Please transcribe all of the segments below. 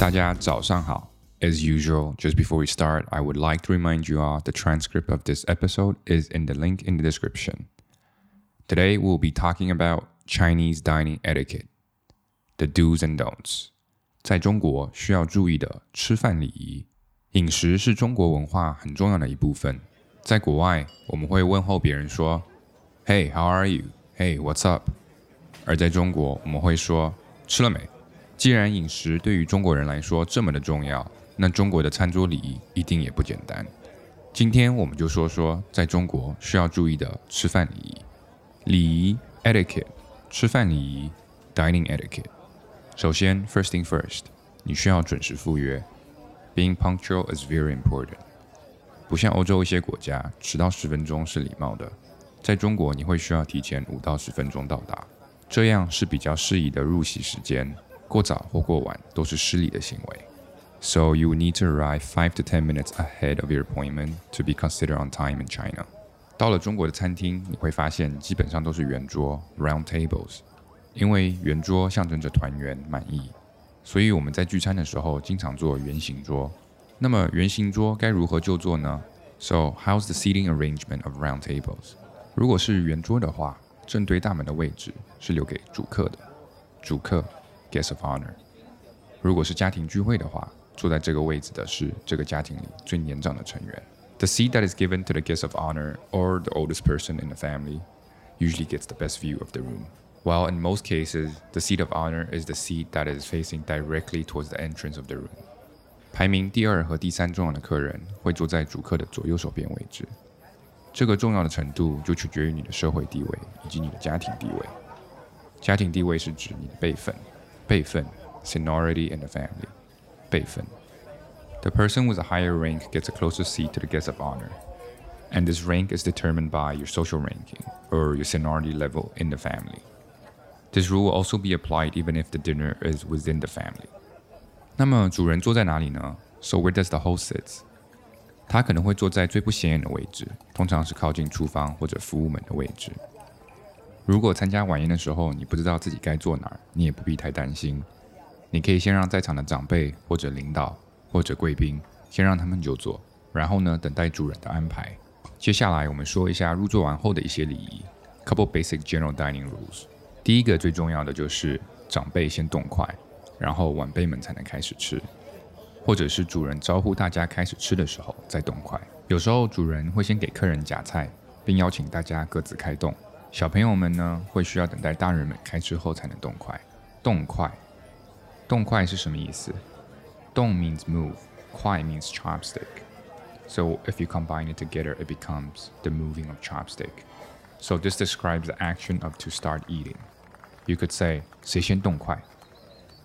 大家早上好。As usual, just before we start, I would like to remind you all the transcript of this episode is in the link in the description. Today we'll be talking about Chinese dining etiquette, the do's and don'ts. 在中国需要注意的吃饭礼仪。饮食是中国文化很重要的一部分。在国外，我们会问候别人说：“Hey, how are you? Hey, what's up?” 而在中国，我们会说：“吃了没？” 既然饮食对于中国人来说这么的重要，那中国的餐桌礼仪一定也不简单。今天我们就说说在中国需要注意的吃饭礼仪。礼仪 etiquette，吃饭礼仪 dining etiquette。首先，first thing first，你需要准时赴约。Being punctual is very important。不像欧洲一些国家，迟到十分钟是礼貌的。在中国，你会需要提前五到十分钟到达，这样是比较适宜的入席时间。过早或过晚都是失礼的行为。So you need to arrive five to ten minutes ahead of your appointment to be considered on time in China. 到了中国的餐厅，你会发现基本上都是圆桌 （round tables），因为圆桌象征着团圆、满意，所以我们在聚餐的时候经常做圆形桌。那么圆形桌该如何就坐呢？So how's the seating arrangement of round tables？如果是圆桌的话，正对大门的位置是留给主客的，主客 guest of honor。如果是家庭聚会的话，坐在这个位置的是这个家庭里最年长的成员。The seat that is given to the guest of honor or the oldest person in the family usually gets the best view of the room. While in most cases, the seat of honor is the seat that is facing directly towards the entrance of the room. 排名第二和第三重要的客人会坐在主客的左右手边位置。这个重要的程度就取决于你的社会地位以及你的家庭地位。家庭地位是指你的辈分， 辈分 seniority in the family。辈分。The person with a higher rank gets a closer seat to the guest of honor, and this rank is determined by your social ranking or your seniority level in the family. This rule will also be applied even if the dinner is within the family. 那么主人坐在哪里呢？So where does the host sit? 他可能会坐在最不显眼的位置，通常是靠近厨房或者服务门的位置。 如果参加晚宴的时候你不知道自己该坐哪儿，你也不必太担心。你可以先让在场的长辈或者领导或者贵宾先让他们就坐，然后呢等待主人的安排。接下来我们说一下入座完后的一些礼仪，couple basic general dining rules。第一个最重要的就是长辈先动筷，然后晚辈们才能开始吃，或者是主人招呼大家开始吃的时候再动筷。有时候主人会先给客人夹菜，并邀请大家各自开动。小朋友们呢会需要等待大人们开吃后才能动筷。动筷。动筷是什么意思？动 means move，筷 means chopstick。So if you combine it together, it becomes the moving of chopstick. So this describes the action of to start eating. You could say 谁先动筷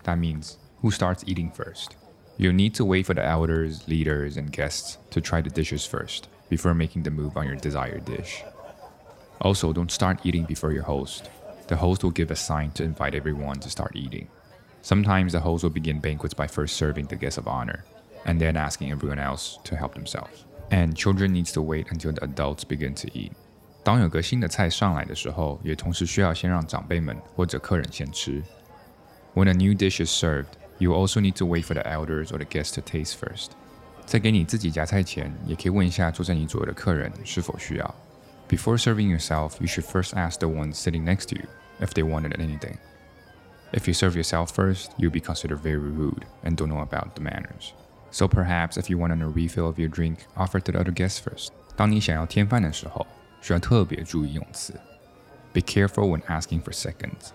That means who starts eating first. You need to wait for the elders, leaders, and guests to try the dishes first before making the move on your desired dish. Also, don't start eating before your host. The host will give a sign to invite everyone to start eating. Sometimes the host will begin banquets by first serving the guests of honor, and then asking everyone else to help themselves. And children needs to wait until the adults begin to eat. 当有个新的菜上来的时候，也同时需要先让长辈们或者客人先吃。When a new dish is served, you also need to wait for the elders or the guests to taste first. 在给你自己夹菜前，也可以问一下坐在你左右的客人是否需要。 Before serving yourself, you should first ask the ones sitting next to you if they wanted anything. If you serve yourself first, you'll be considered very rude and don't know about the manners. So perhaps if you want a refill of your drink, offer to the other guests first. 当你想要添饭的时候，需要特别注意用词。Be careful when asking for seconds.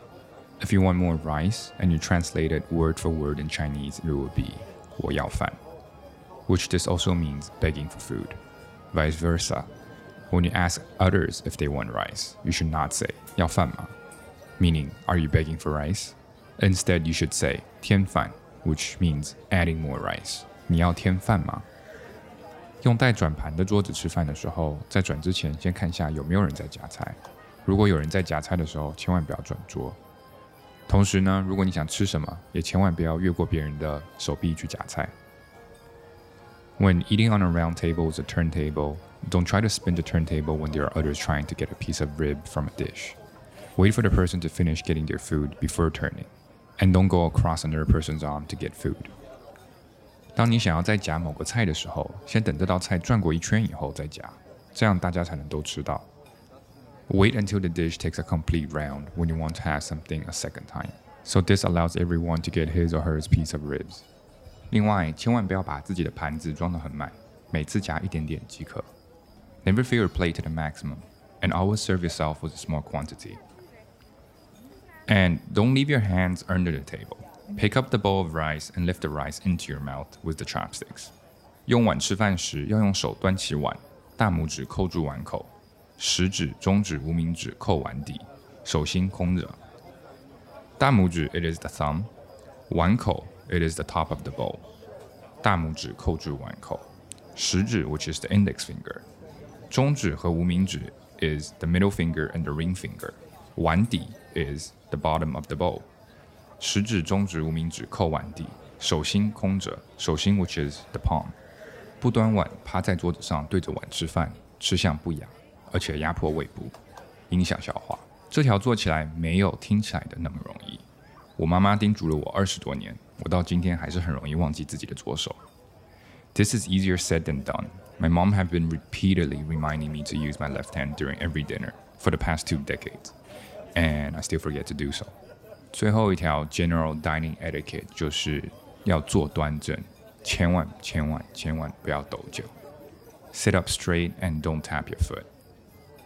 If you want more rice and you translate it word for word in Chinese, it would be 我要饭, which this also means begging for food. Vice versa. When you ask others if they want rice, you should not say 要饭吗? Meaning, are you begging for rice? Instead, you should say 添饭 which means adding more rice. 你要添饭吗？用带转盘的桌子吃饭的时候，在转之前先看一下有没有人在夹菜。如果有人在夹菜的时候，千万不要转桌。同时呢，如果你想吃什么，也千万不要越过别人的手臂去夹菜。When eating on a round table is a turntable, don't try to spin the turntable when there are others trying to get a piece of rib from a dish. Wait for the person to finish getting their food before turning and don't go across another person's arm to get food. 当你想要再夹某个菜的时候，先等这道菜转过一圈以后再夹，这样大家才能都吃到。Wait until the dish takes a complete round when you want to have something a second time. So this allows everyone to get his or her piece of ribs. 另外，千万不要把自己的盘子装得很满，每次夹一点点即可。Never fill your plate to the maximum, and always serve yourself with a small quantity. And don't leave your hands under the table. Pick up the bowl of rice and lift the rice into your mouth with the chopsticks. 用碗吃饭时要用手端起碗，大拇指扣住碗口，食指、中指、无名指扣碗底，手心空着。大拇指 it is the thumb，碗口 it is the top of the bowl。大拇指扣住碗口，食指 which is the index finger，中指和无名指 is the middle finger and the ring finger。碗底 is the bottom of the bowl。食指、中指、无名指扣碗底，手心空着，手心 which is the palm。不端碗，趴在桌子上对着碗吃饭，吃相不雅，而且压迫胃部，影响消化。这条做起来没有听起来的那么容易。我妈妈叮嘱了我二十多年， 我到今天还是很容易忘记自己的左手。This is easier said than done. My mom had been repeatedly reminding me to use my left hand during every dinner for the past two decades, and I still forget to do so. 最后一条 general dining etiquette 就是要坐端正，千万千万千万不要抖脚。Sit up straight and don't tap your foot。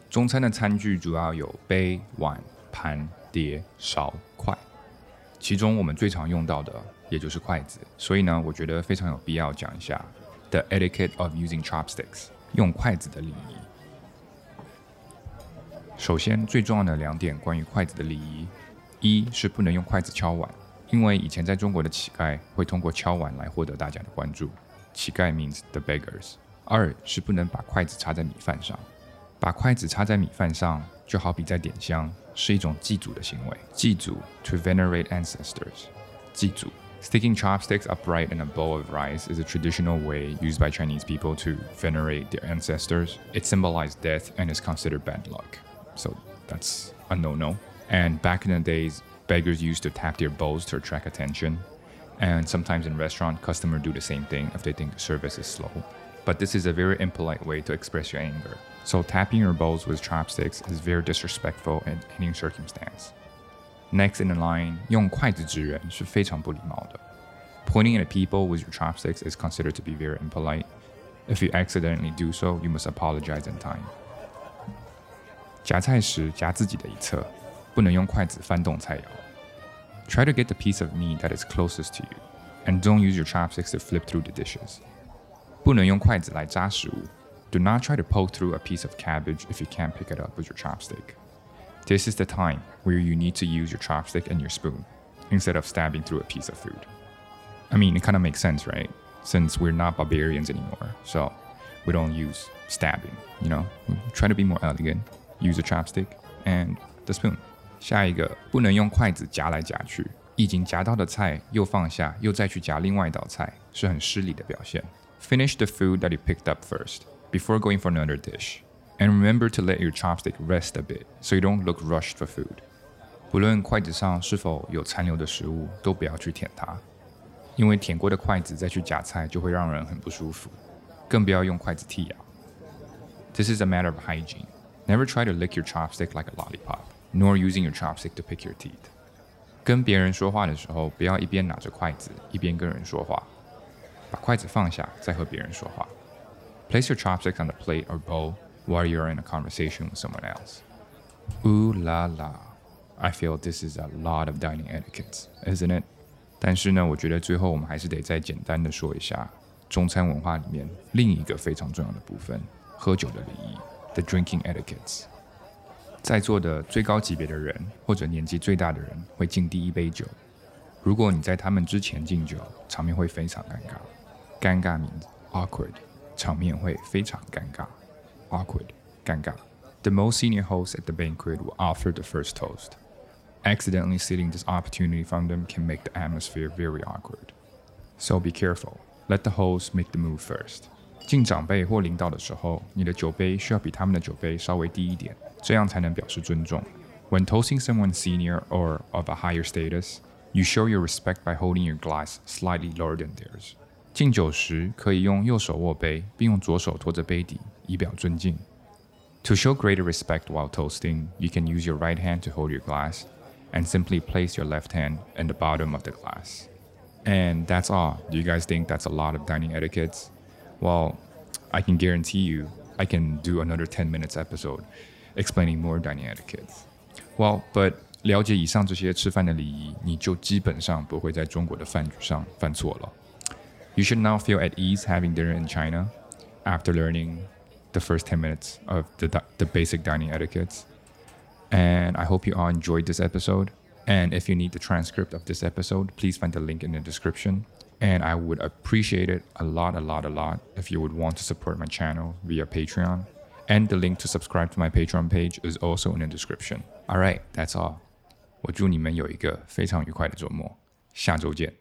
中餐的餐具主要有杯、碗、盘、碟、勺、筷， 其中我们最常用到的也就是筷子。所以呢，我觉得非常有必要讲一下 the etiquette of using chopsticks，用筷子的礼仪。首先，最重要的两点关于筷子的礼仪。一是不能用筷子敲碗，因为以前在中国的乞丐会通过敲碗来获得大家的关注。乞丐 means the beggars。二是不能把筷子插在米饭上，把筷子插在米饭上就好比在点香，是一种祭祖的行为。祭祖 to venerate ancestors。祭祖 sticking chopsticks upright in a bowl of rice is a traditional way used by Chinese people to venerate their ancestors. It symbolizes death and is considered bad luck. So that's a no-no. And back in the days, beggars used to tap their bowls to attract attention. And sometimes in restaurant, customers do the same thing if they think the service is slow. But this is a very impolite way to express your anger. So tapping your bowls with chopsticks is very disrespectful in any circumstance. Next in the line, 用筷子指人是非常不礼貌的. Pointing at people with your chopsticks is considered to be very impolite. If you accidentally do so, you must apologize in time. 夹菜时夹自己的一侧。不能用筷子翻动菜肴。Try to get the piece of meat that is closest to you, and don't use your chopsticks to flip through the dishes. 不能用筷子来扎食物。Do not try to poke through a piece of cabbage if you can't pick it up with your chopstick. This is the time where you need to use your chopstick and your spoon instead of stabbing through a piece of food. I mean, it kind of makes sense, right? Since we're not barbarians anymore, so we don't use stabbing, you know? We try to be more elegant, use a chopstick and the spoon. 下一个不能用筷子夹来夹去，已经夹到的菜又放下，又再去夹另外一道菜，是很失礼的表现。 Finish the food that you picked up first before going for another dish, and remember to let your chopstick rest a bit so you don't look rushed for food. 不论筷子上是否有残留的食物，都不要去舔它，因为舔过的筷子再去夹菜就会让人很不舒服。更不要用筷子剔牙。This is a matter of hygiene. Never try to lick your chopstick like a lollipop nor using your chopstick to pick your teeth. 跟别人说话的时候，不要一边拿着筷子一边跟人说话， 把筷子放下再和别人说话。Place your chopsticks on the plate or bowl while you're in a conversation with someone else. Ooh la la, I feel this is a lot of dining etiquette, isn't it? 但是呢，我觉得最后我们还是得再简单的说一下中餐文化里面另一个非常重要的部分——喝酒的礼仪，the drinking etiquettes。在座的最高级别的人或者年纪最大的人会敬第一杯酒。 如果你在他们之前敬酒，场面会非常尴尬。尴尬 means awkward，场面会非常尴尬。awkward，尴尬。The most senior hosts at the banquet will offer the first toast. Accidentally stealing this opportunity from them can make the atmosphere very awkward. So be careful. Let the host make the move first. 敬长辈或领导的时候，你的酒杯需要比他们的酒杯稍微低一点，这样才能表示尊重。When toasting someone senior or of a higher status, you show your respect by holding your glass slightly lower than theirs. 敬酒时可以用右手握杯，并用左手托着杯底，以表尊敬。To show greater respect while toasting, you can use your right hand to hold your glass and simply place your left hand in the bottom of the glass. And that's all. Do you guys think that's a lot of dining etiquettes? Well, I can guarantee you I can do another 10 minutes episode explaining more dining etiquettes. Well, but 了解以上这些吃饭的礼仪，你就基本上不会在中国的饭局上犯错了。You should now feel at ease having dinner in China after learning the first 10 minutes of the, the basic dining etiquettes. And I hope you all enjoyed this episode. And if you need the transcript of this episode, please find the link in the description. And I would appreciate it a lot, a lot, a lot if you would want to support my channel via Patreon. And the link to subscribe to my Patreon page is also in the description. All right, that's all. 我祝你们有一个非常愉快的周末，下周见。